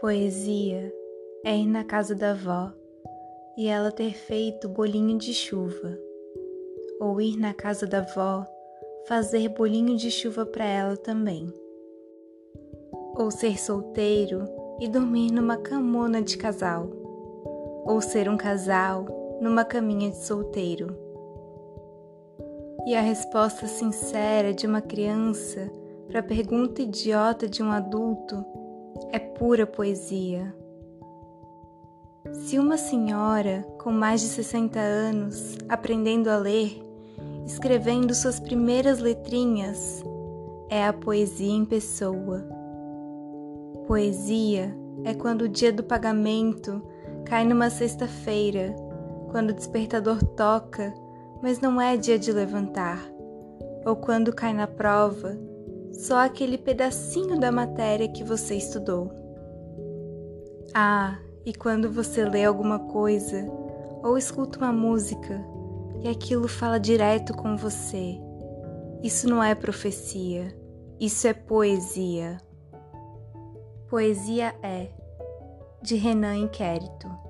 Poesia é ir na casa da avó e ela ter feito bolinho de chuva, ou ir na casa da avó fazer bolinho de chuva para ela também, ou ser solteiro e dormir numa camona de casal, ou ser um casal numa caminha de solteiro. E a resposta sincera de uma criança para a pergunta idiota de um adulto é pura poesia. Se uma senhora com mais de 60 anos, aprendendo a ler, escrevendo suas primeiras letrinhas, é a poesia em pessoa. Poesia é quando o dia do pagamento cai numa sexta-feira, quando o despertador toca, mas não é dia de levantar, ou quando cai na prova só aquele pedacinho da matéria que você estudou. Ah, e quando você lê alguma coisa ou escuta uma música e aquilo fala direto com você, isso não é profecia, isso é poesia. Poesia é de Renan Inquérito.